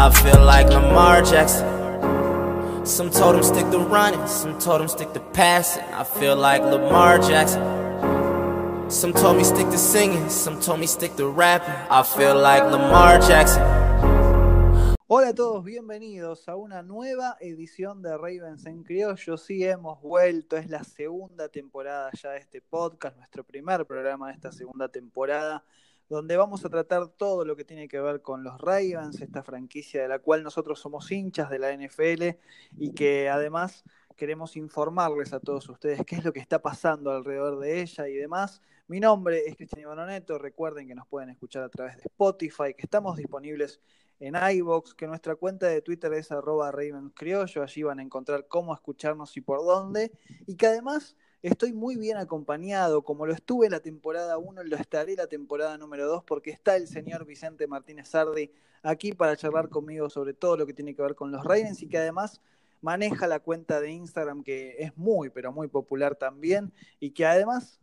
I feel like Lamar Jackson. Some told him stick to running, some told him stick to passing. I feel like Lamar Jackson. Some told me stick to singing, some told me stick to rapping. I feel like Lamar Jackson. Hola a todos, bienvenidos a una nueva edición de Ravens en Criollo. Sí, hemos vuelto, es la segunda temporada ya de este podcast, nuestro primer programa de esta segunda temporada donde vamos a tratar todo lo que tiene que ver con los Ravens, esta franquicia de la cual nosotros somos hinchas de la NFL y que además queremos informarles a todos ustedes qué es lo que está pasando alrededor de ella y demás. Mi nombre es Cristian Ivanoneto, recuerden que nos pueden escuchar a través de Spotify, que estamos disponibles en iVoox, que nuestra cuenta de Twitter es arroba Criollo, allí van a encontrar cómo escucharnos y por dónde, y que además Estoy muy bien acompañado, como lo estuve la temporada 1, lo estaré la temporada número 2, porque está el señor Vicente Martínez Sardi aquí para charlar conmigo sobre todo lo que tiene que ver con los Ravens y que además maneja la cuenta de Instagram que es muy, pero muy popular también y que además,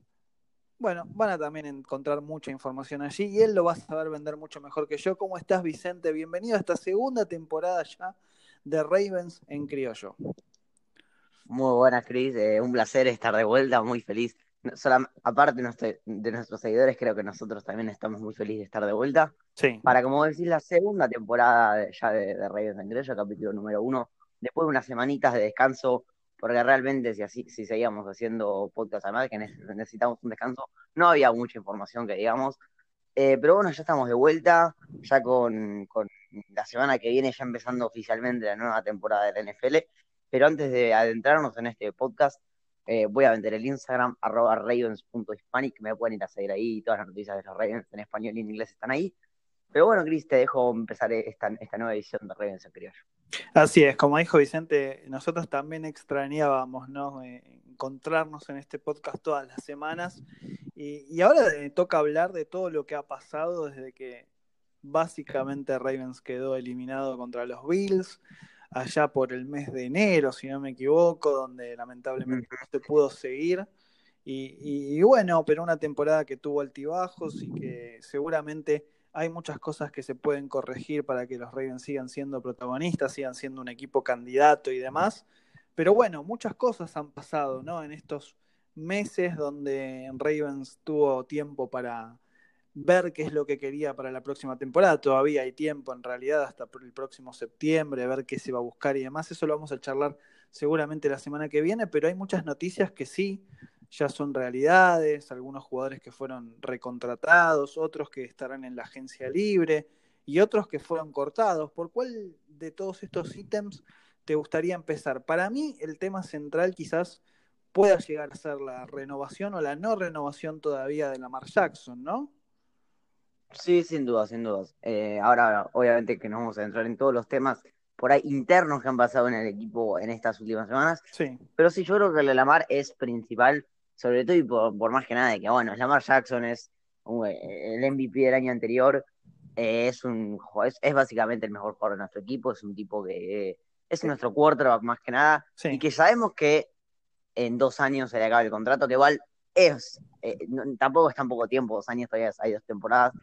bueno, van a también encontrar mucha información allí y él lo va a saber vender mucho mejor que yo. ¿Cómo estás, Vicente? Bienvenido a esta segunda temporada ya de Ravens en Criollo. Muy buenas, Cris. Eh, un placer estar de vuelta, muy feliz. aparte de nuestros seguidores, creo que nosotros también estamos muy felices de estar de vuelta. Sí. Para, como decís, la segunda temporada ya de, de Reyes de capítulo número uno. Después de unas semanitas de descanso, porque realmente si así si seguíamos haciendo podcast además que necesitamos un descanso, no había mucha información que digamos. Eh, pero bueno, ya estamos de vuelta, ya con, con la semana que viene, ya empezando oficialmente la nueva temporada de la NFL. Pero antes de adentrarnos en este podcast, eh, voy a vender el Instagram, arroba ravens.hispanic, me pueden ir a seguir ahí, todas las noticias de los Ravens en español y en inglés están ahí. Pero bueno, Cris, te dejo empezar esta, nueva edición de Ravens en criollo. Así es, como dijo Vicente, nosotros también extrañábamos ¿no? Eh, encontrarnos en este podcast todas las semanas y, y ahora toca hablar de todo lo que ha pasado desde que básicamente Ravens quedó eliminado contra los Bills, allá por el mes de enero, si no me equivoco, donde lamentablemente no se pudo seguir. Y, bueno, pero una temporada que tuvo altibajos y que seguramente hay muchas cosas que se pueden corregir para que los Ravens sigan siendo protagonistas, sigan siendo un equipo candidato y demás. Pero bueno, muchas cosas han pasado, ¿no? En estos meses donde Ravens tuvo tiempo para, ver qué es lo que quería para la próxima temporada. Todavía hay tiempo en realidad hasta el próximo septiembre, ver qué se va a buscar y demás. Eso lo vamos a charlar seguramente la semana que viene, pero hay muchas noticias que sí, ya son realidades, algunos jugadores que fueron recontratados, otros que estarán en la agencia libre y otros que fueron cortados. ¿Por cuál de todos estos ítems te gustaría empezar? Para mí el tema central quizás pueda llegar a ser la renovación o la no renovación todavía de Lamar Jackson, ¿no? Sí, sin duda, sin dudas. Eh, ahora, obviamente que nos vamos a entrar en todos los temas por ahí internos que han pasado en el equipo en estas últimas semanas. Sí. Pero sí, yo creo que el Lamar es principal, sobre todo y por, más que nada de que, bueno, Lamar Jackson es el MVP del año anterior, eh, es un es, es, básicamente el mejor jugador de nuestro equipo, es un tipo que es nuestro quarterback más que nada, y que sabemos que en dos años se le acaba el contrato, que igual es, eh, tampoco es tan poco tiempo, dos años todavía hay dos temporadas,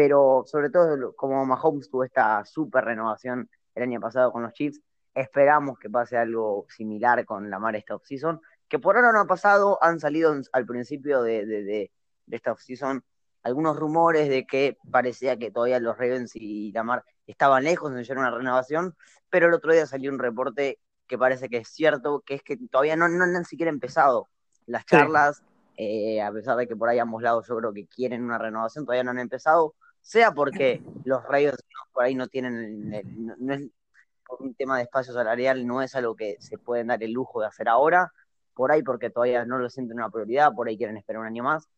pero sobre todo como Mahomes tuvo esta super renovación el año pasado con los Chiefs, esperamos que pase algo similar con la Mar esta offseason, que por ahora no ha pasado, han salido al principio de, de, de, de esta offseason algunos rumores de que parecía que todavía los Ravens y Lamar estaban lejos de llegar una renovación, pero el otro día salió un reporte que parece que es cierto, que es que todavía no, no, han siquiera empezado las charlas, eh, a pesar de que por ahí ambos lados yo creo que quieren una renovación, todavía no han empezado, sea porque los rayos por ahí no tienen, no, es por un tema de espacio salarial, no es algo que se pueden dar el lujo de hacer ahora, por ahí porque todavía no lo sienten una prioridad, por ahí quieren esperar un año más,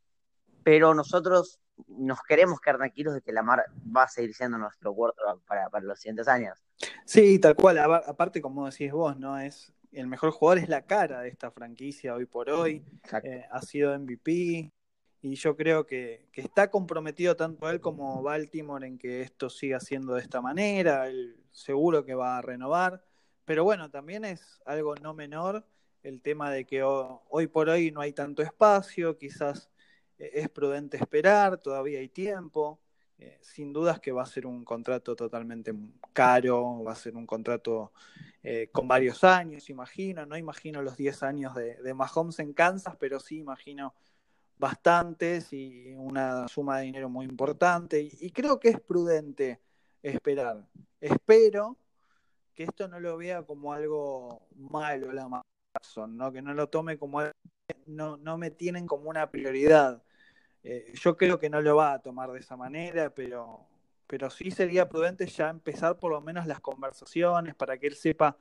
pero nosotros nos queremos quedar tranquilos de que la mar va a seguir siendo nuestro cuarto para, para los siguientes años. Sí, tal cual, aparte como decís vos, ¿no? Es el mejor jugador es la cara de esta franquicia hoy por hoy, eh, ha sido MVP, y yo creo que, está comprometido tanto él como Baltimore en que esto siga siendo de esta manera, él seguro que va a renovar, pero bueno, también es algo no menor el tema de que hoy por hoy no hay tanto espacio, quizás e, es prudente esperar, todavía hay tiempo, eh, sin dudas que va a ser un contrato totalmente caro, va a ser un contrato eh, con varios años, imagino, no imagino los 10 años de, de Mahomes en Kansas, pero sí imagino bastantes y una suma de dinero muy importante. Y, creo que es prudente esperar. Espero que esto no lo vea como algo malo la Amazon, ¿no? que no lo tome como no, no me tienen como una prioridad. Eh, yo creo que no lo va a tomar de esa manera, pero, pero sí sería prudente ya empezar por lo menos las conversaciones para que él sepa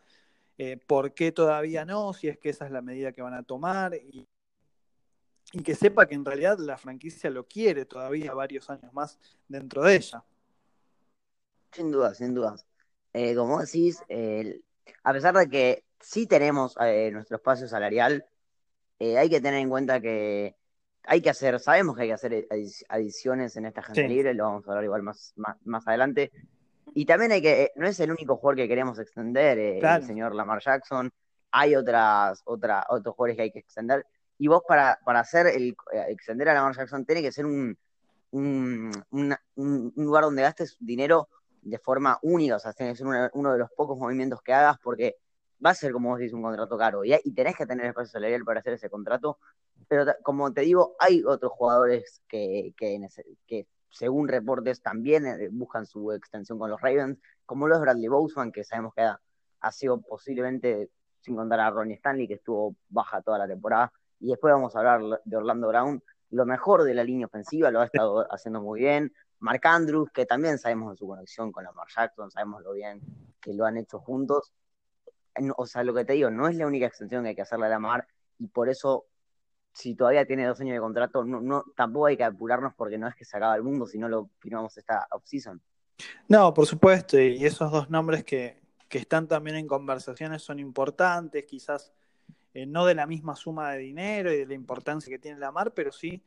eh, por qué todavía no, si es que esa es la medida que van a tomar y que sepa que en realidad la franquicia lo quiere todavía varios años más dentro de ella. Sin duda, sin duda. Eh, como decís, a pesar de que sí tenemos eh, nuestro espacio salarial, eh, hay que tener en cuenta que hay que hacer, sabemos que hay que hacer adiciones en esta gente libre, lo vamos a hablar igual más, más, adelante. Y también hay que, no es el único jugador que queremos extender, el señor Lamar Jackson, hay otras, otra, otros jugadores que hay que extender y vos para, para hacer el, eh, extender a Lamar Jackson tiene que ser un, un, un, lugar donde gastes dinero de forma única, o sea, tiene que ser uno de los pocos movimientos que hagas porque va a ser, como vos dices, un contrato caro y, y tenés que tener espacio salarial para hacer ese contrato, pero como te digo, hay otros jugadores que, que, según reportes también eh, buscan su extensión con los Ravens, como los Bradley Boseman, que sabemos que ha, ha sido posiblemente, sin contar a Ronnie Stanley, que estuvo baja toda la temporada, y después vamos a hablar de Orlando Brown, lo mejor de la línea ofensiva, lo ha estado haciendo muy bien. Mark Andrews, que también sabemos de su conexión con Lamar Jackson, sabemos lo bien que lo han hecho juntos. O sea, lo que te digo, no es la única extensión que hay que hacerle a Lamar, y por eso, si todavía tiene dos años de contrato, no, tampoco hay que apurarnos porque no es que se acaba el mundo, si no lo firmamos esta offseason. No, por supuesto, y esos dos nombres que, que están también en conversaciones son importantes, quizás eh, no de la misma suma de dinero y de la importancia que tiene la Mar, pero sí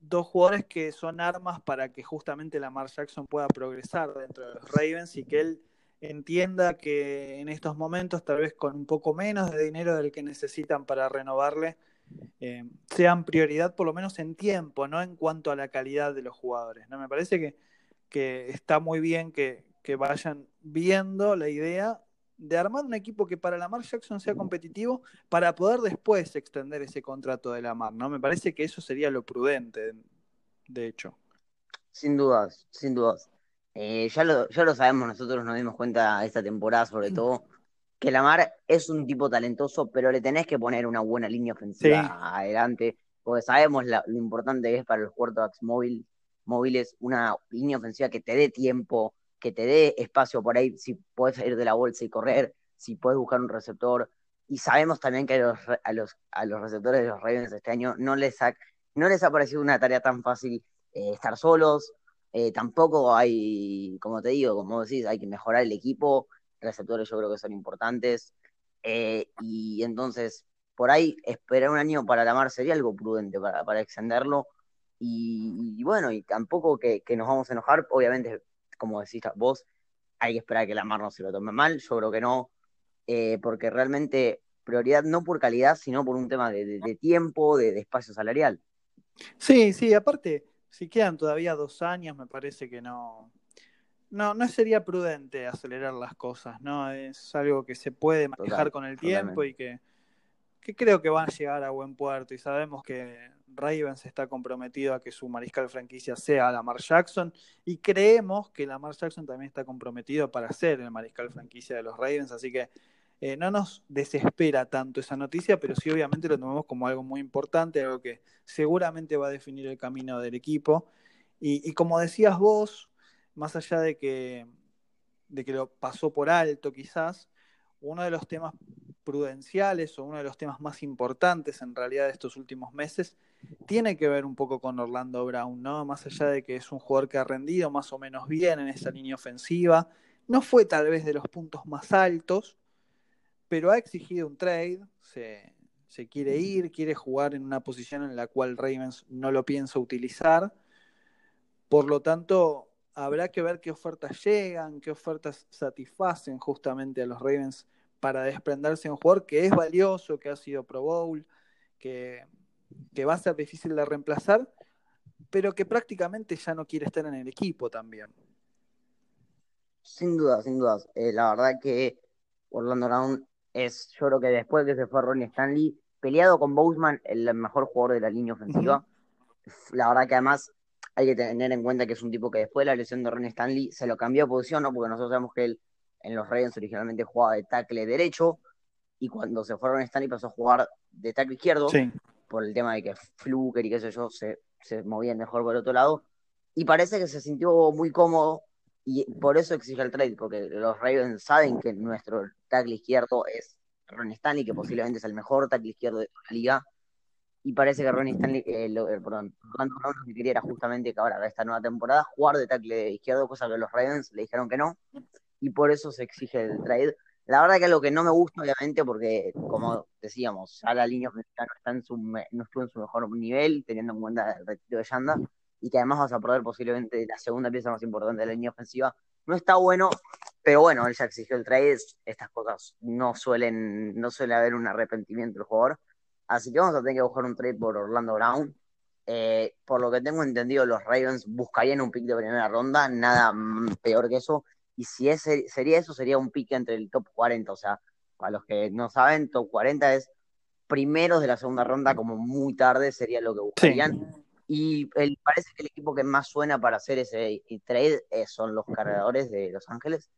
dos jugadores que son armas para que justamente la Mar Jackson pueda progresar dentro de los Ravens y que él entienda que en estos momentos, tal vez con un poco menos de dinero del que necesitan para renovarle, eh, sean prioridad por lo menos en tiempo, no en cuanto a la calidad de los jugadores. ¿no? Me parece que, que está muy bien que, que vayan viendo la idea de armar un equipo que para Lamar Jackson sea competitivo para poder después extender ese contrato de Lamar, ¿no? Me parece que eso sería lo prudente, de hecho. Sin dudas, sin dudas. Eh, ya, lo, ya lo sabemos, nosotros nos dimos cuenta esta temporada sobre mm. todo, que Lamar es un tipo talentoso, pero le tenés que poner una buena línea ofensiva adelante, porque sabemos lo importante que es para los quarterbacks móvil, móviles una línea ofensiva que te dé tiempo, que te dé espacio por ahí, si puedes salir de la bolsa y correr, si puedes buscar un receptor. Y sabemos también que a los, a los, a los receptores de los Ravens este año no les ha, no les ha parecido una tarea tan fácil eh, estar solos. Eh, tampoco hay, como te digo, como decís, hay que mejorar el equipo. Receptores yo creo que son importantes. Eh, y entonces, por ahí, esperar un año para la mar sería algo prudente para, extenderlo. Y, bueno, y tampoco que, que, nos vamos a enojar, obviamente como decís vos, hay que esperar que la mar no se lo tome mal, yo creo que no, eh, porque realmente prioridad no por calidad, sino por un tema de, tiempo, de, espacio salarial. Sí, sí, aparte, si quedan todavía dos años, me parece que no, no, no sería prudente acelerar las cosas, ¿no? Es algo que se puede manejar con el tiempo y que, que creo que van a llegar a buen puerto y sabemos que Ravens está comprometido a que su mariscal franquicia sea Lamar Jackson y creemos que Lamar Jackson también está comprometido para ser el mariscal franquicia de los Ravens, así que eh, no nos desespera tanto esa noticia, pero sí obviamente lo tomamos como algo muy importante, algo que seguramente va a definir el camino del equipo. Y, como decías vos, más allá de que, de que lo pasó por alto quizás, uno de los temas prudenciales o uno de los temas más importantes en realidad de estos últimos meses tiene que ver un poco con Orlando Brown, ¿no? Más allá de que es un jugador que ha rendido más o menos bien en esa línea ofensiva, no fue tal vez de los puntos más altos, pero ha exigido un trade, se, se quiere ir, quiere jugar en una posición en la cual Ravens no lo piensa utilizar, por lo tanto habrá que ver qué ofertas llegan, qué ofertas satisfacen justamente a los Ravens para desprenderse de un jugador que es valioso, que ha sido Pro Bowl, que, que va a ser difícil de reemplazar, pero que prácticamente ya no quiere estar en el equipo también. Sin duda, sin dudas. Eh, la verdad que Orlando Brown es, yo creo que después que se fue Ronnie Stanley, peleado con Boseman, el mejor jugador de la línea ofensiva. La verdad que además hay que tener en cuenta que es un tipo que después de la lesión de Ronnie Stanley se lo cambió de posición, ¿no? Porque nosotros sabemos que él en los Ravens originalmente jugaba de tackle derecho y cuando se fue Ronnie Stanley pasó a jugar de tackle izquierdo por el tema de que Fluker y qué sé yo se, se movían mejor por el otro lado. Y parece que se sintió muy cómodo y por eso exige el trade, porque los Ravens saben que nuestro tackle izquierdo es Ron Stanley, que posiblemente es el mejor tackle izquierdo de la liga. Y parece que Ronnie Stanley, eh, eh, perdón, Ron lo que quería era justamente que ahora, esta nueva temporada, jugar de tackle izquierdo, cosa que los Ravens le dijeron que no. Y por eso se exige el trade. La verdad que es lo que no me gusta, obviamente, porque, como decíamos, ya la línea no, está en su, no estuvo en su mejor nivel, teniendo en cuenta el retiro de Yanda y que además vas a perder posiblemente la segunda pieza más importante de la línea ofensiva. No está bueno, pero bueno, él ya exigió el trade, estas cosas no suelen, no suele haber un arrepentimiento del jugador. Así que vamos a tener que buscar un trade por Orlando Brown. Eh, por lo que tengo entendido, los Ravens buscarían un pick de primera ronda, nada peor que eso. Y si ese, sería eso, sería un pick entre el top 40. O sea, para los que no saben, top 40 es primeros de la segunda ronda, como muy tarde sería lo que buscarían. Y el, parece que el equipo que más suena para hacer ese trade eh, son los cargadores de Los Ángeles.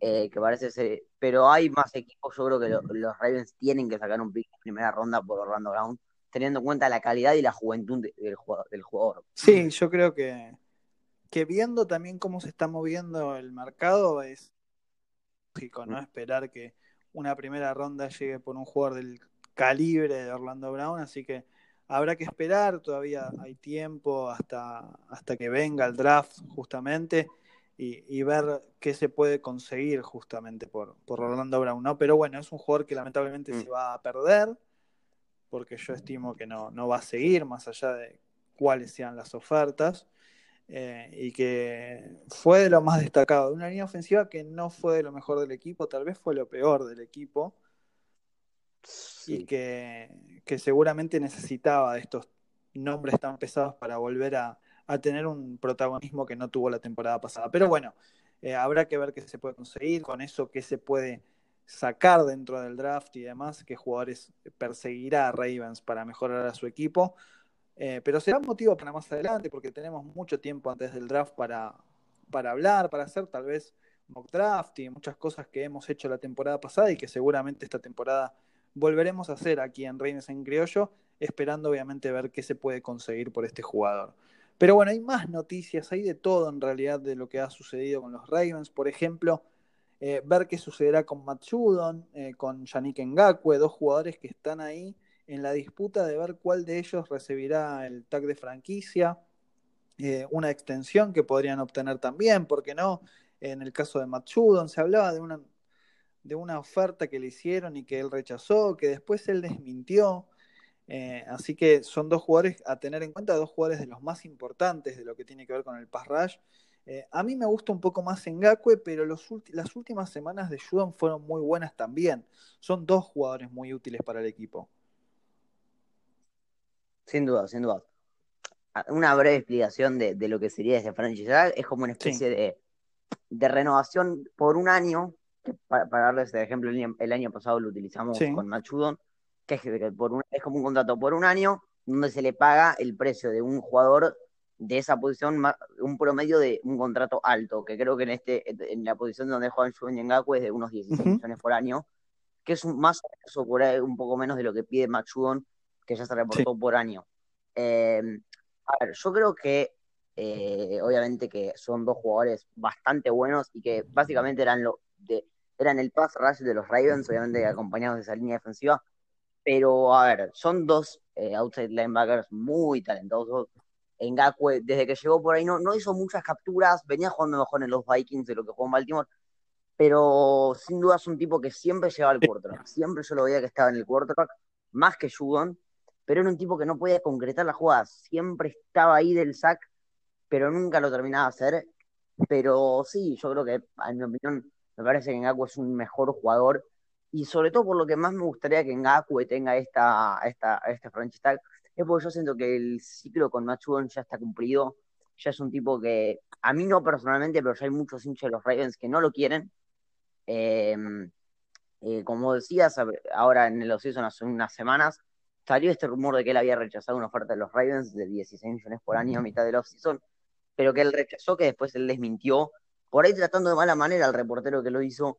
Eh, que parece ser, pero hay más equipos, yo creo que los Ravens tienen que sacar un pick en primera ronda por Orlando Brown, teniendo en cuenta la calidad y la juventud del, jugador, del jugador. Sí, yo creo que, que viendo también cómo se está moviendo el mercado, es lógico, ¿no? Esperar que una primera ronda llegue por un jugador del calibre de Orlando Brown, así que Habrá que esperar, todavía hay tiempo hasta, hasta que venga el draft justamente y, ver qué se puede conseguir justamente por, por Orlando Brown, ¿no? Pero bueno, es un jugador que lamentablemente se mm. va a perder porque yo estimo que no, no va a seguir más allá de cuáles sean las ofertas. Eh, y que fue de lo más destacado, de una línea ofensiva que no fue de lo mejor del equipo, tal vez fue lo peor del equipo, y que, seguramente necesitaba de estos nombres tan pesados para volver a, tener un protagonismo que no tuvo la temporada pasada. Pero bueno, eh, habrá que ver qué se puede conseguir con eso, qué se puede sacar dentro del draft y demás, qué jugadores perseguirá a Ravens para mejorar a su equipo. Eh, pero será motivo para más adelante, porque tenemos mucho tiempo antes del draft para, para hablar, para hacer tal vez mock draft y muchas cosas que hemos hecho la temporada pasada y que seguramente esta temporada volveremos a hacer aquí en Reines en Criollo, esperando obviamente ver qué se puede conseguir por este jugador. Pero bueno, hay más noticias, hay de todo en realidad de lo que ha sucedido con los Ravens. Por ejemplo, eh, ver qué sucederá con Matt Judon, eh, con Yannick Ngakwe, dos jugadores que están ahí en la disputa de ver cuál de ellos recibirá el tag de franquicia, eh, una extensión que podrían obtener también, porque no? En el caso de Matt Judon se hablaba de una de una oferta que le hicieron y que él rechazó, que después él desmintió. Eh, así que son dos jugadores a tener en cuenta, dos jugadores de los más importantes de lo que tiene que ver con el pass rush. Eh, a mí me gusta un poco más Ngakwe, pero las últimas semanas de Judon fueron muy buenas también. Son dos jugadores muy útiles para el equipo. Sin duda, sin duda. Ah, una breve explicación de, lo que sería ese franchise. Es como una especie de, de, renovación por un año para, darles este ejemplo, el año, pasado lo utilizamos con Machudon, que es, por es como un contrato por un año donde se le paga el precio de un jugador de esa posición, un promedio de un contrato alto, que creo que en este en la posición donde juega Juan Yengaku es de unos 16 millones por año, que es un, más o menos un poco menos de lo que pide Machudon, que ya se reportó por año. Em, a ver, yo creo que eh, obviamente que son dos jugadores bastante buenos y que básicamente eran lo, eran el pass rush de los Ravens, obviamente acompañados de esa línea defensiva. Pero, a ver, son dos eh, outside linebackers muy talentosos. Ngakwe, desde que llegó por ahí, no, no hizo muchas capturas, venía jugando mejor en los Vikings de lo que jugó en Baltimore, pero sin duda es un tipo que siempre llevaba al quarterback. Siempre yo lo veía que estaba en el quarterback, más que Judon, pero era un tipo que no podía concretar las jugadas. Siempre estaba ahí del sack, pero nunca lo terminaba de hacer. Pero sí, yo creo que, en mi opinión, me parece que Ngakwe es un mejor jugador y sobre todo por lo que más me gustaría que Ngakwe tenga esta, esta, este franchise tag es porque yo siento que el ciclo con Matt Judon ya está cumplido. Ya es un tipo que, a mí no personalmente, pero ya hay muchos hinchas de los Ravens que no lo quieren. Eh, eh, como decías, ahora en el offseason hace unas semanas, salió este rumor de que él había rechazado una oferta de los Ravens de 16 millones por año a mitad del offseason, pero que él rechazó, que después él desmintió, por ahí tratando de mala manera al reportero que lo hizo,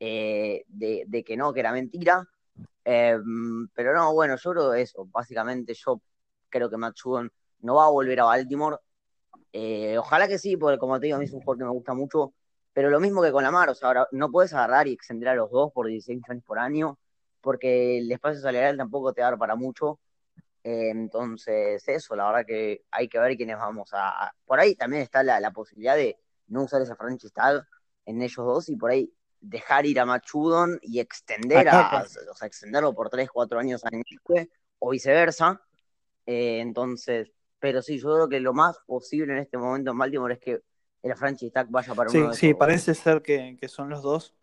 eh, de, que no, que era mentira. Em, pero no, bueno, yo creo eso. Básicamente, yo creo que Matt Judon no va a volver a Baltimore. Eh, ojalá que sí, porque como te digo, a mí es un juego que me gusta mucho. Pero lo mismo que con Lamar, o sea, ahora no puedes agarrar y extender a los dos por 16 millones por año, porque el espacio salarial tampoco te da para mucho. Eh, entonces, eso, la verdad que hay que ver quiénes vamos a. Por ahí también está la, posibilidad de no usar esa franchise tag en ellos dos y por ahí dejar ir a Machudon y extender a, o sea, extenderlo por 3, 4 años a o viceversa. Eh, entonces, pero sí, yo creo que lo más posible en este momento en Baltimore es que el franchise tag vaya para sí, uno de Sí, parece ser que, son los dos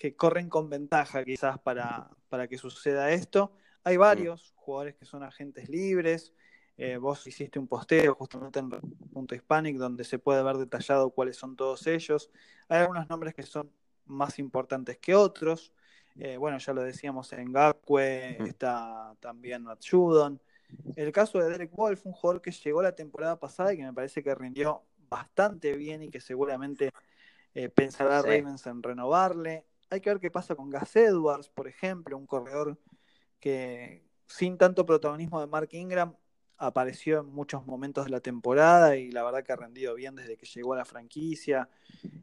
que corren con ventaja quizás para, para que suceda esto. Hay varios jugadores que son agentes libres. Eh, vos hiciste un posteo justamente en Punto Hispanic donde se puede ver detallado cuáles son todos ellos. Hay algunos nombres que son más importantes que otros. Eh, bueno, ya lo decíamos en Gakwe, está también Matt Judon. El caso de Derek Wolf, un jugador que llegó la temporada pasada y que me parece que rindió bastante bien y que seguramente eh, pensará Ravens en renovarle. Hay que ver qué pasa con Gas Edwards, por ejemplo, un corredor que sin tanto protagonismo de Mark Ingram apareció en muchos momentos de la temporada y la verdad que ha rendido bien desde que llegó a la franquicia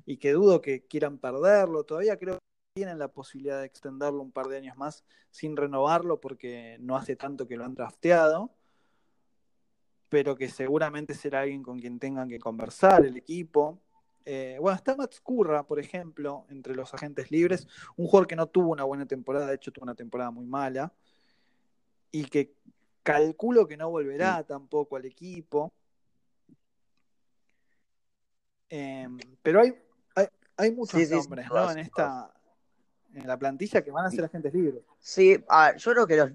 y que dudo que quieran perderlo. Todavía creo que tienen la posibilidad de extenderlo un par de años más sin renovarlo porque no hace tanto que lo han drafteado pero que seguramente será alguien con quien tengan que conversar el equipo. Eh, bueno, está Matt Curra, por ejemplo, entre los agentes libres, un jugador que no tuvo una buena temporada, de hecho tuvo una temporada muy mala, y que calculo que no volverá tampoco al equipo. Em, pero hay, hay, muchos nombres ¿no? en esta en la plantilla que van a ser agentes libres. Sí, yo creo que los,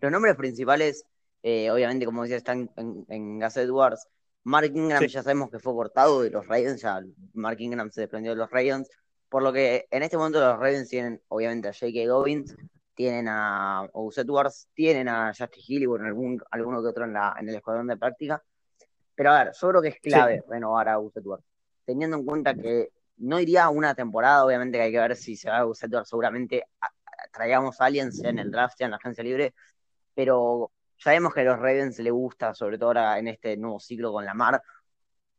los nombres principales eh, obviamente, como decía, están en, en Gas Edwards. Mark Ingram ya sabemos que fue cortado de los Ravens, ya Mark Ingram se desprendió de los Ravens, por lo que en este momento los Ravens tienen obviamente a J.K. Dobbins, tienen a Gus Edwards, tienen a Justin Hill y bueno, algún, alguno que otro en, la, en el escuadrón de práctica. Pero a ver, yo creo que es clave renovar a Gus Edwards, teniendo en cuenta que no iría una temporada, obviamente que hay que ver si se va a Gus Edwards, seguramente traigamos a alguien, sea en el draft, sea en la agencia libre, pero Sabemos que a los Ravens le gusta, sobre todo ahora en este nuevo ciclo con Lamar,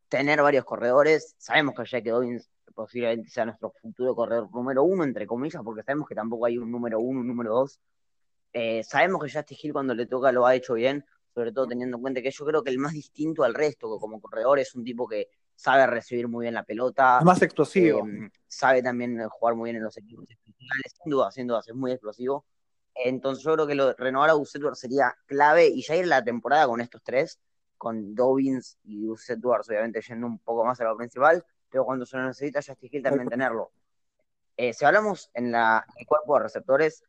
tener varios corredores. Sabemos que Jack Dobbins posiblemente sea nuestro futuro corredor número uno, entre comillas, porque sabemos que tampoco hay un número uno, un número dos. Eh, sabemos que Justin Hill cuando le toca lo ha hecho bien, sobre todo teniendo en cuenta que yo creo que el más distinto al resto, que como corredor es un tipo que sabe recibir muy bien la pelota. más explosivo. Eh, sabe también jugar muy bien en los equipos especiales, sin duda, sin duda, es muy explosivo. Entonces yo creo que lo, renovar a Gus sería clave y ya ir la temporada con estos tres, con Dobbins y Gus obviamente yendo un poco más a lo principal, pero cuando se lo necesita Justin Hill también tenerlo. Eh, si hablamos en, la, el cuerpo de receptores,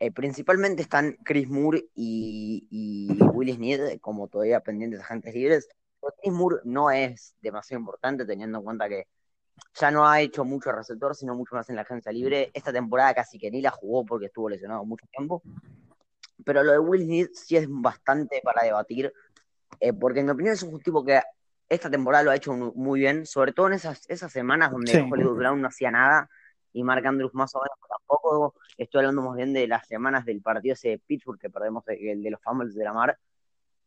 eh, principalmente están Chris Moore y, y Willis Sneed como todavía pendientes agentes libres. Chris Moore no es demasiado importante teniendo en cuenta que ya no ha hecho mucho receptor, sino mucho más en la agencia libre. Esta temporada casi que ni la jugó porque estuvo lesionado mucho tiempo. Pero lo de Will Smith sí es bastante para debatir, eh, porque en mi opinión es un tipo que esta temporada lo ha hecho muy bien, sobre todo en esas, esas semanas donde Hollywood Brown no hacía nada y Mark Andrews más o menos tampoco. Estoy hablando más bien de las semanas del partido ese de Pittsburgh que perdemos, el de los Fumbles de la Mar,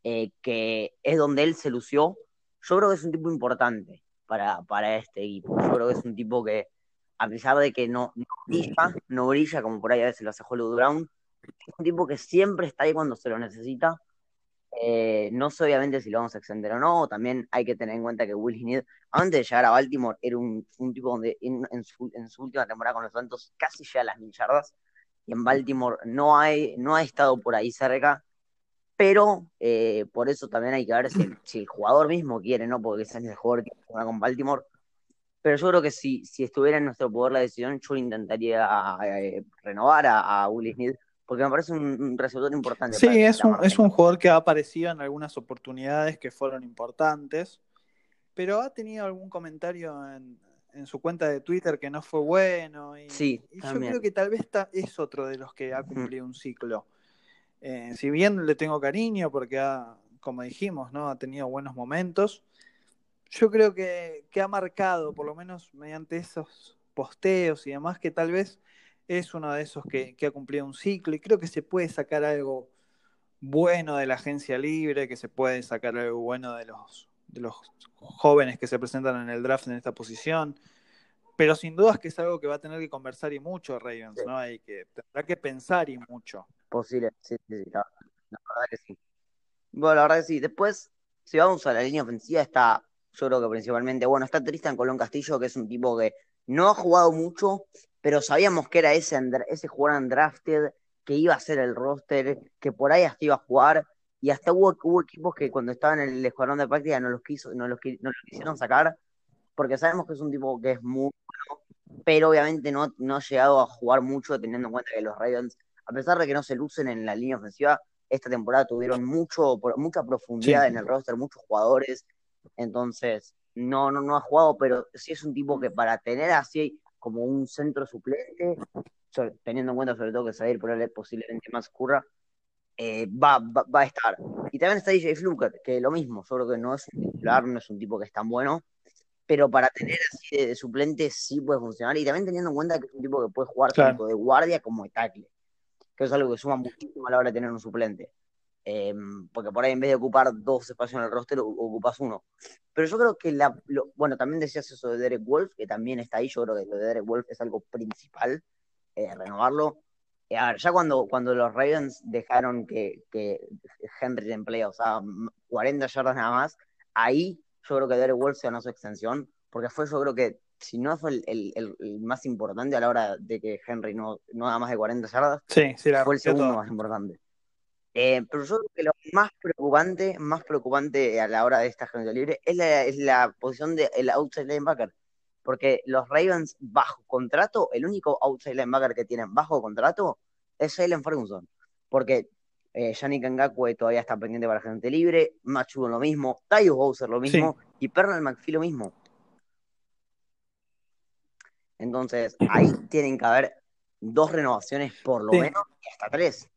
eh, que es donde él se lució. Yo creo que es un tipo importante para, para este equipo. Yo creo que es un tipo que, a pesar de que no, brilla, no brilla como por ahí a veces lo hace Hollywood Brown, es un tipo que siempre está ahí cuando se lo necesita. Eh, no sé obviamente si lo vamos a extender o no, también hay que tener en cuenta que Will Smith, antes de llegar a Baltimore, era un, tipo donde en, su, última temporada con los Santos casi llega a las mil yardas, y en Baltimore no, hay, no ha estado por ahí cerca, pero eh, por eso también hay que ver si, el jugador mismo quiere, ¿no? Porque es el jugador que juega con Baltimore. Pero yo creo que si, si estuviera en nuestro poder la decisión, yo intentaría eh, renovar a, Will Smith, porque me parece un, receptor importante. Sí, es un, es un jugador que ha aparecido en algunas oportunidades que fueron importantes, pero ha tenido algún comentario en, en su cuenta de Twitter que no fue bueno. Y, sí, yo creo que tal vez es otro de los que ha cumplido un ciclo. Eh, si bien le tengo cariño porque ha, como dijimos, ¿no? ha tenido buenos momentos, yo creo que, que ha marcado, por lo menos mediante esos posteos y demás, que tal vez es uno de esos que, que, ha cumplido un ciclo y creo que se puede sacar algo bueno de la agencia libre, que se puede sacar algo bueno de los, de los jóvenes que se presentan en el draft en esta posición. Pero sin duda es que es algo que va a tener que conversar y mucho Ravens, ¿no? Hay que, tendrá que pensar y mucho. Posible, sí, sí, sí, la, verdad que sí. Bueno, la verdad que sí. Después, si vamos a la línea ofensiva, está, yo creo que principalmente, bueno, está Tristan Colón Castillo, que es un tipo que no ha jugado mucho, pero sabíamos que era ese, ese jugador undrafted, que iba a ser el roster, que por ahí hasta iba a jugar, y hasta hubo, hubo equipos que cuando estaban en el escuadrón de práctica no los, quiso, no los, no los quisieron sacar, porque sabemos que es un tipo que es muy bueno, pero obviamente no, no ha llegado a jugar mucho teniendo en cuenta que los Ravens, a pesar de que no se lucen en la línea ofensiva, esta temporada tuvieron mucho, mucha profundidad en el roster, muchos jugadores, entonces no, no, no ha jugado, pero sí es un tipo que para tener así como un centro suplente, teniendo en cuenta sobre todo que salir por él posiblemente más curra, eh, va, va, a estar. Y también está DJ Fluker, que lo mismo, yo creo que no es un titular, no es un tipo que es tan bueno, pero para tener así de, suplente sí puede funcionar. Y también teniendo en cuenta que es un tipo que puede jugar tanto de guardia como de tackle, que es algo que suma muchísimo a la hora de tener un suplente. Em, porque por ahí en vez de ocupar dos espacios en el roster, ocupas uno. Pero yo creo que la, bueno, también decías eso de Derek Wolf, que también está ahí, yo creo que lo de Derek Wolf es algo principal, eh, renovarlo. Eh, a ver, ya cuando, cuando los Ravens dejaron que, que Henry emplea, o sea, 40 yardas nada más, ahí yo creo que Derek Wolf se ganó su extensión, porque fue yo creo que, si no fue el, el, más importante a la hora de que Henry no, no da más de 40 yardas, sí, fue el segundo más importante. Eh, pero yo creo que lo más preocupante, más preocupante a la hora de esta agencia libre es la, es la posición del outside linebacker porque los Ravens bajo contrato, el único outside linebacker que tienen bajo contrato es Jalen Ferguson, porque eh, Yannick Ngakwe todavía está pendiente para gente libre, Machu lo mismo, Tyus Bowser lo mismo y Pernell McPhee lo mismo. Entonces, ahí tienen que haber dos renovaciones por lo menos y hasta tres.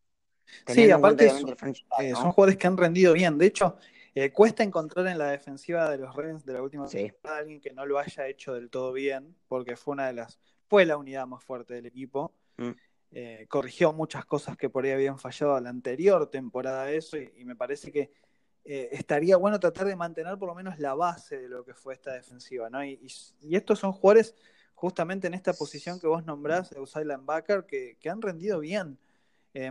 Sí, aparte eh, son jugadores que han rendido bien. De hecho, eh, cuesta encontrar en la defensiva de los Ravens de la última temporada alguien que no lo haya hecho del todo bien, porque fue una de las, fue la unidad más fuerte del equipo. Mm. Eh, corrigió muchas cosas que por ahí habían fallado a la anterior temporada eso, y, me parece que eh, estaría bueno tratar de mantener por lo menos la base de lo que fue esta defensiva, ¿no? Y, estos son jugadores justamente en esta posición que vos nombrás, Eusai Linebacker, que, que han rendido bien.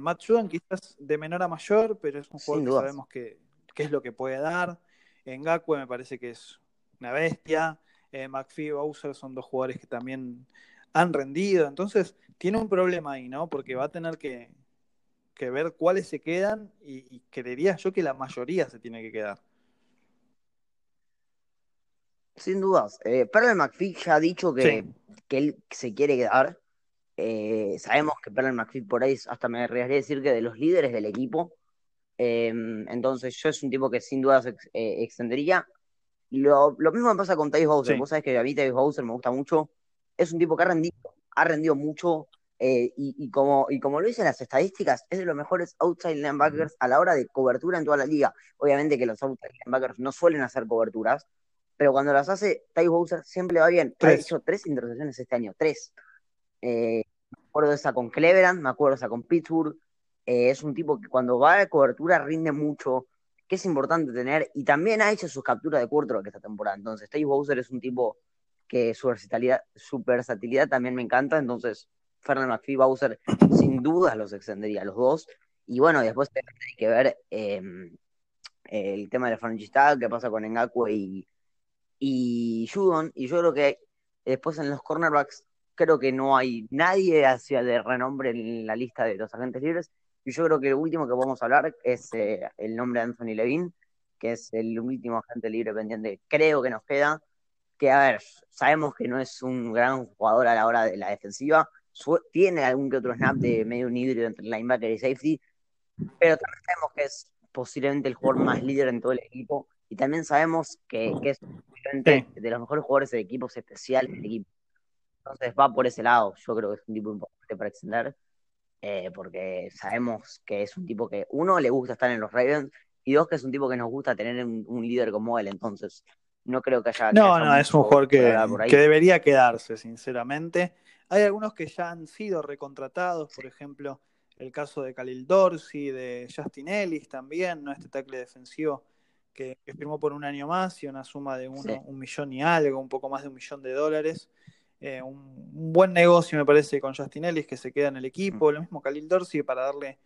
Matt Judon quizás de menor a mayor, pero es un jugador que sabemos que, qué es lo que puede dar. En Gakwe me parece que es una bestia. Eh, McPhee y Bowser son dos jugadores que también han rendido. Entonces, tiene un problema ahí, ¿no? Porque va a tener que, ver cuáles se quedan y, creería yo que la mayoría se tiene que quedar. Sin dudas. Eh, Perle McPhee ya ha dicho que, él se quiere quedar. Eh, sabemos que Perle McPhee por ahí, hasta me arriesgaría decir que de los líderes del equipo, Em, entonces yo es un tipo que sin duda se eh, extendería. Lo, lo, mismo me pasa con Tyus Bowser. Vos sabés que a mí Tyus Bowser me gusta mucho. Es un tipo que ha rendido, ha rendido mucho. Eh, y, como, y como lo dicen las estadísticas, es de los mejores outside linebackers a la hora de cobertura en toda la liga. Obviamente que los outside linebackers no suelen hacer coberturas, pero cuando las hace, Tyus Bowser siempre le va bien. Ha hecho tres intercepciones este año, tres. Eh, me acuerdo de esa con Cleveland, me acuerdo de esa con Pittsburgh, eh, es un tipo que cuando va a cobertura rinde mucho, que es importante tener, y también ha hecho sus capturas de quarterback esta temporada. Entonces, Steve Bowser es un tipo que su versatilidad, su versatilidad también me encanta. Entonces, Fernand McPhee Bowser sin dudas los extendería los dos. Y bueno, después hay que ver em, el tema de la franchise qué pasa con Ngakwe y, y Judon. Y yo creo que después en los cornerbacks, creo que no hay nadie hacia de renombre en la lista de los agentes libres. Y yo creo que el último que vamos a hablar es eh, el nombre de Anthony Levine, que es el último agente libre pendiente, creo que nos queda. Que a ver, sabemos que no es un gran jugador a la hora de la defensiva, tiene algún que otro snap de medio un híbrido entre linebacker y safety, pero también sabemos que es posiblemente el jugador más líder en todo el equipo. Y también sabemos que, es de los mejores jugadores de equipos especiales del equipo. Entonces va por ese lado, yo creo que es un tipo importante para extender, eh, porque sabemos que es un tipo que, uno, le gusta estar en los Ravens, y dos, que es un tipo que nos gusta tener un, líder como él, entonces no creo que haya... No, no, es un jugador que, que debería quedarse, sinceramente. Hay algunos que ya han sido recontratados, por ejemplo, el caso de Khalil Dorsey, de Justin Ellis también, ¿no? Este tackle defensivo que, firmó por un año más y una suma de uno, un millón y algo, un poco más de un millón de dólares. Eh, un, buen negocio, me parece, con Justin Ellis, que se queda en el equipo. Mm. Lo mismo Khalil Dorsey para darle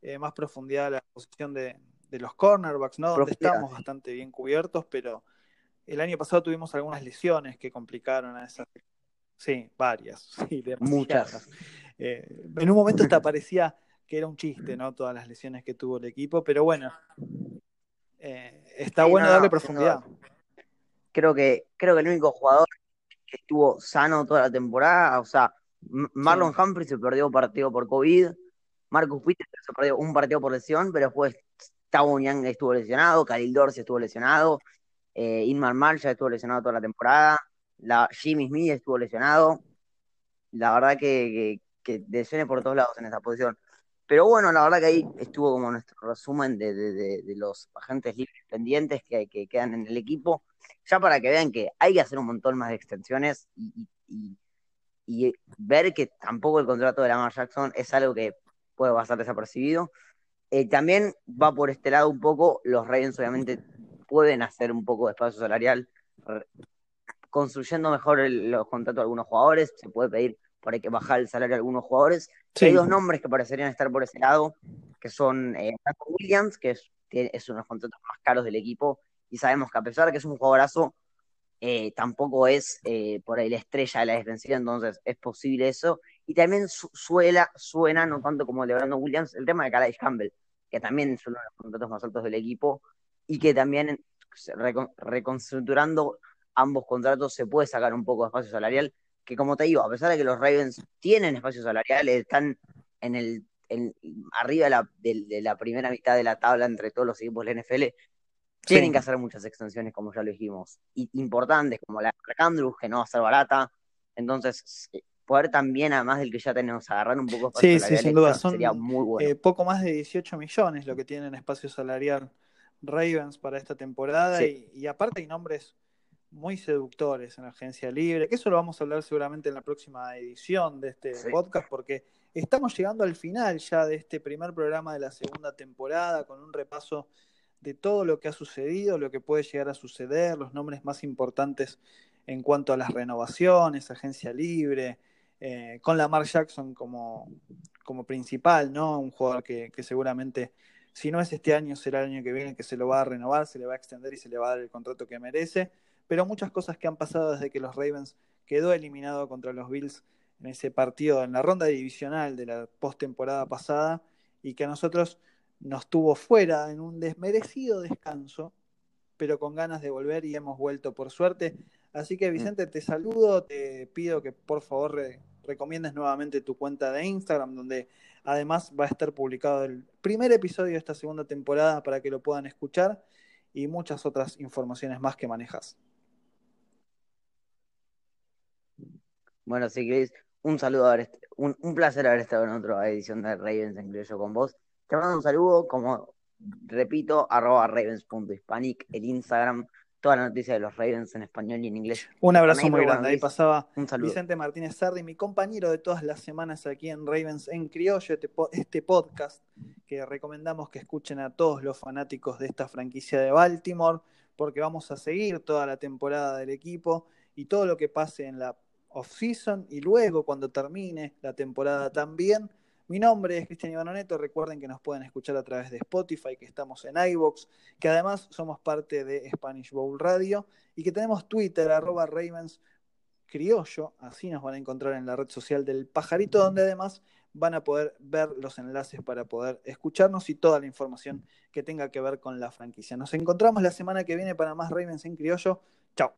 eh, más profundidad a la posición de, los cornerbacks, ¿no? Donde estamos bastante bien cubiertos, pero el año pasado tuvimos algunas lesiones que complicaron a esas. Sí, varias. Sí, Muchas. Eh, en un momento hasta parecía que era un chiste, ¿no? Todas las lesiones que tuvo el equipo, pero bueno, está bueno darle profundidad. Creo que, creo que el único jugador estuvo sano toda la temporada. O sea, Marlon Humphrey se perdió un partido por COVID. Marcus Peters se perdió un partido por lesión, pero después Tavon Young estuvo lesionado, Khalil Dorsey estuvo lesionado, eh, Inman Marshall estuvo lesionado toda la temporada, la, Jimmy Smith estuvo lesionado. La verdad que, que, que por todos lados en esa posición. Pero bueno, la verdad que ahí estuvo como nuestro resumen de, de, los agentes libres pendientes que, que, quedan en el equipo ya para que vean que hay que hacer un montón más de extensiones y, ver que tampoco el contrato de Lamar Jackson es algo que puede pasar desapercibido. Eh, también va por este lado un poco, los Ravens obviamente pueden hacer un poco de espacio salarial, construyendo mejor los contratos de algunos jugadores, se puede pedir por ahí que bajar el salario de algunos jugadores. Hay dos nombres que parecerían estar por ese lado, que son eh, Williams, que es, es uno de los contratos más caros del equipo, y sabemos que a pesar de que es un jugadorazo, eh, tampoco es eh, por ahí la estrella de la defensiva, entonces es posible eso. Y también suela, suena, no tanto como el de Brandon Williams, el tema de Calais Campbell, que también es uno de los contratos más altos del equipo y que también reconstructurando ambos contratos se puede sacar un poco de espacio salarial, que como te digo, a pesar de que los Ravens tienen espacio salarial, están en el arriba de la, de la primera mitad de la tabla entre todos los equipos de la NFL, tienen que hacer muchas extensiones, como ya lo dijimos, y importantes, como la de Andrews, que no va a ser barata. Entonces, poder también, además del que ya tenemos, agarrar un poco de sí, sí, sin duda. Son, sería muy bueno. Eh, poco más de 18 millones lo que tienen espacio salarial Ravens para esta temporada. Y, aparte hay nombres muy seductores en la agencia libre, que eso lo vamos a hablar seguramente en la próxima edición de este podcast, porque estamos llegando al final ya de este primer programa de la segunda temporada con un repaso de todo lo que ha sucedido, lo que puede llegar a suceder, los nombres más importantes en cuanto a las renovaciones, agencia libre, eh, con Lamar Jackson como, como principal, ¿no? Un jugador que, seguramente, si no es este año, será el año que viene que se lo va a renovar, se le va a extender y se le va a dar el contrato que merece. Pero muchas cosas que han pasado desde que los Ravens quedó eliminado contra los Bills en ese partido, en la ronda divisional de la postemporada pasada, y que a nosotros nos tuvo fuera en un desmerecido descanso, pero con ganas de volver y hemos vuelto por suerte. Así que. Vicente, te saludo, te pido que por favor recomiendes nuevamente tu cuenta de Instagram, donde además va a estar publicado el primer episodio de esta segunda temporada para que lo puedan escuchar y muchas otras informaciones más que manejas. Bueno, sí, Chris, un saludo, un, placer haber estado en otra edición de Ravens en con vos. Te mando un saludo, como repito, arroba ravens.hispanic, el Instagram, toda la noticia de los Ravens en español y en inglés. Un abrazo muy grande. Ahí pasaba Vicente Martínez Sardi, mi compañero de todas las semanas aquí en Ravens en Criollo, este, este, podcast que recomendamos que escuchen a todos los fanáticos de esta franquicia de Baltimore, porque vamos a seguir toda la temporada del equipo y todo lo que pase en la off-season y luego cuando termine la temporada también mi nombre es Cristian Ivanoneto. Recuerden que nos pueden escuchar a través de Spotify, que estamos en iVoox, que además somos parte de Spanish Bowl Radio y que tenemos Twitter, arroba Ravens Criollo. Así nos van a encontrar en la red social del Pajarito, donde además van a poder ver los enlaces para poder escucharnos y toda la información que tenga que ver con la franquicia. Nos encontramos la semana que viene para más Ravens en Criollo. Chao.